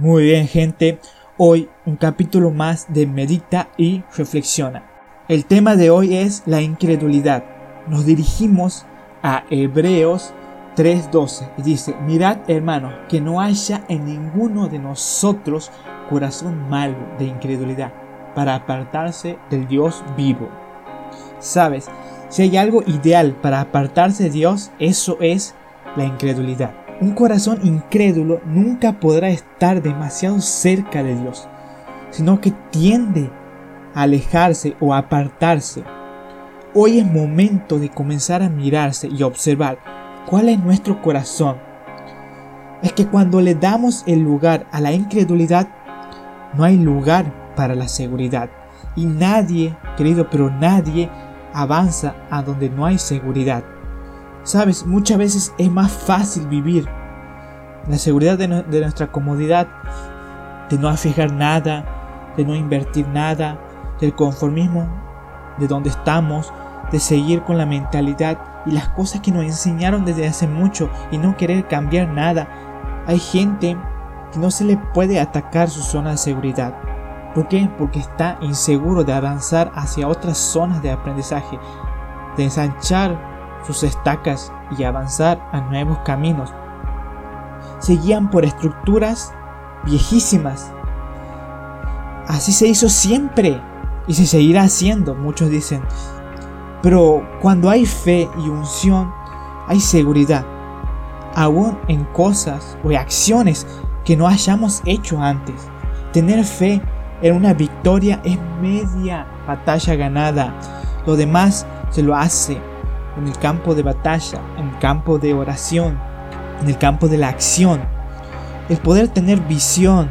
Muy bien gente, hoy un capítulo más de Medita y Reflexiona. El tema de hoy es la incredulidad. Nos dirigimos a Hebreos 3:12 y dice, mirad hermanos, que no haya en ninguno de nosotros corazón malo de incredulidad para apartarse del Dios vivo. Sabes, si hay algo ideal para apartarse de Dios, eso es la incredulidad. Un corazón incrédulo nunca podrá estar demasiado cerca de Dios, sino que tiende a alejarse o apartarse. Hoy es momento de comenzar a mirarse y observar cuál es nuestro corazón. Es que cuando le damos el lugar a la incredulidad, no hay lugar para la seguridad. Y nadie, querido, pero nadie avanza a donde no hay seguridad. Sabes, muchas veces es más fácil vivir la seguridad de, nuestra comodidad, de no fijar nada, de no invertir nada, del conformismo de donde estamos, de seguir con la mentalidad y las cosas que nos enseñaron desde hace mucho y no querer cambiar nada. Hay gente que no se le puede atacar su zona de seguridad. ¿Por qué? Porque está inseguro de avanzar hacia otras zonas de aprendizaje, de ensanchar sus estacas y avanzar a nuevos caminos. Se guían por estructuras viejísimas. Así se hizo siempre y se seguirá haciendo, muchos dicen. Pero cuando hay fe y unción, hay seguridad, aún en cosas o acciones que no hayamos hecho antes. Tener fe en una victoria es media batalla ganada. Lo demás se lo hace en el campo de batalla, en el campo de oración, en el campo de la acción. El poder tener visión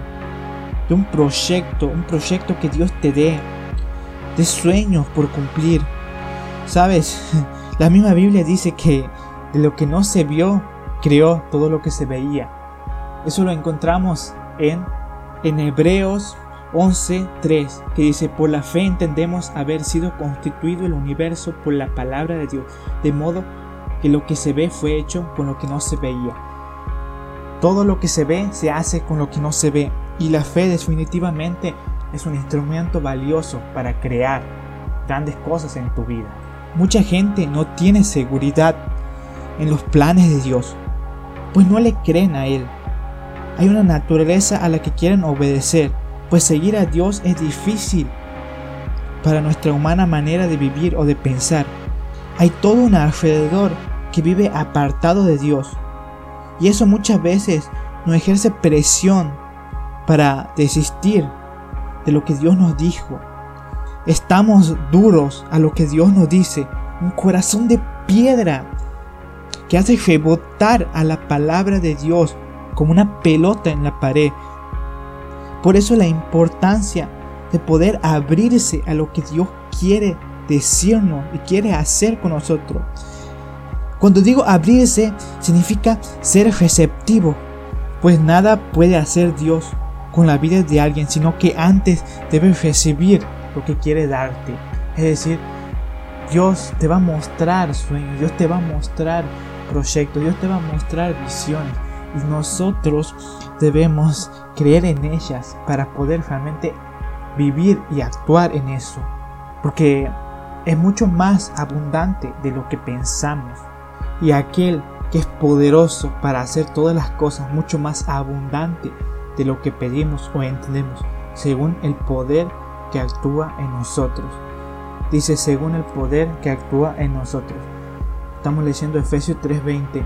de un proyecto, un proyecto que Dios te dé, de sueños por cumplir. Sabes, la misma Biblia dice que de lo que no se vio, creó todo lo que se veía. Eso lo encontramos en, en Hebreos 11.3, que dice, por la fe entendemos haber sido constituido el universo por la palabra de Dios, de modo que lo que se ve fue hecho con lo que no se veía. Todo lo que se ve se hace con lo que no se ve, y la fe definitivamente es un instrumento valioso para crear grandes cosas en tu vida. Mucha gente no tiene seguridad en los planes de Dios, pues no le creen a Él. Hay una naturaleza a la que quieren obedecer pues seguir a Dios es difícil para nuestra humana manera de vivir o de pensar. Hay todo un alrededor que vive apartado de Dios. Y eso muchas veces nos ejerce presión para desistir de lo que Dios nos dijo. Estamos duros a lo que Dios nos dice. Un corazón de piedra que hace rebotar a la palabra de Dios como una pelota en la pared por eso la importancia de poder abrirse a lo que Dios quiere decirnos y quiere hacer con nosotros. Cuando digo abrirse, significa ser receptivo, pues nada puede hacer Dios con la vida de alguien, sino que antes debe recibir lo que quiere darte. Es decir, Dios te va a mostrar sueños, Dios te va a mostrar proyectos, Dios te va a mostrar visiones. Y nosotros debemos creer en ellas para poder realmente vivir y actuar en eso. Porque es mucho más abundante de lo que pensamos. Y aquel que es poderoso para hacer todas las cosas mucho más abundante de lo que pedimos o entendemos, según el poder que actúa en nosotros. Dice, según el poder que actúa en nosotros. Estamos leyendo Efesios 3:20.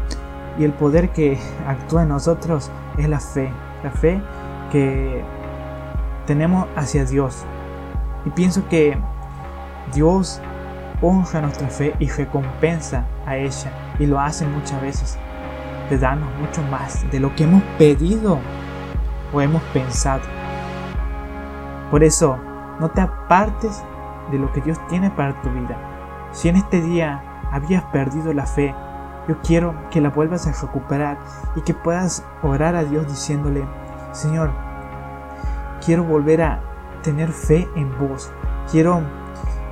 Y el poder que actúa en nosotros es la fe. La fe que tenemos hacia Dios. Y pienso que Dios honra nuestra fe y recompensa a ella. Y lo hace muchas veces. De darnos mucho más de lo que hemos pedido o hemos pensado. Por eso, no te apartes de lo que Dios tiene para tu vida. Si en este día habías perdido la fe, yo quiero que la vuelvas a recuperar y que puedas orar a Dios diciéndole, Señor, quiero volver a tener fe en vos. Quiero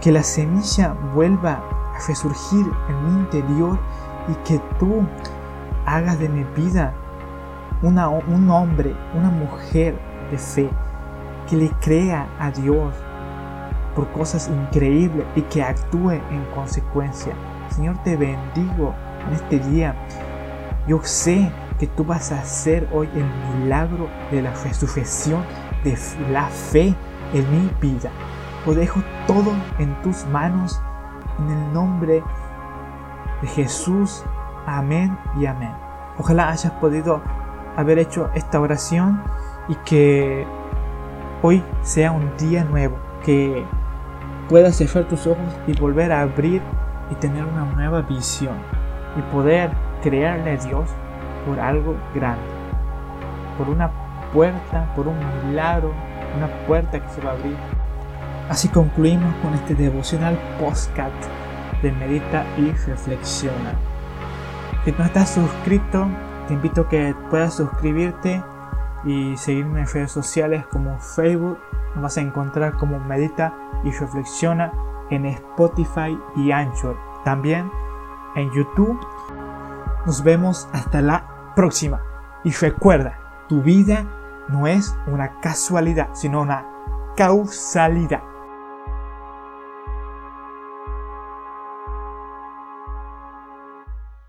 que la semilla vuelva a resurgir en mi interior y que tú hagas de mi vida un hombre, una mujer de fe que le crea a Dios por cosas increíbles y que actúe en consecuencia. Señor, te bendigo en este día. Yo sé que tú vas a hacer hoy el milagro de la resurrección de la fe en mi vida. Lo dejo todo en tus manos en el nombre de Jesús. Amén y amén. Ojalá hayas podido haber hecho esta oración y que hoy sea un día nuevo, que puedas cerrar tus ojos y volver a abrir y tener una nueva visión y poder creerle a Dios por algo grande, por una puerta, por un milagro, una puerta que se va a abrir. Así concluimos con este devocional postcat de Medita y Reflexiona. Si no estás suscrito, te invito a que puedas suscribirte y seguirme en redes sociales como Facebook. Nos vas a encontrar como Medita y Reflexiona en Spotify y Anchor. También en YouTube. Nos vemos hasta la próxima. Y recuerda, tu vida no es una casualidad, sino una causalidad.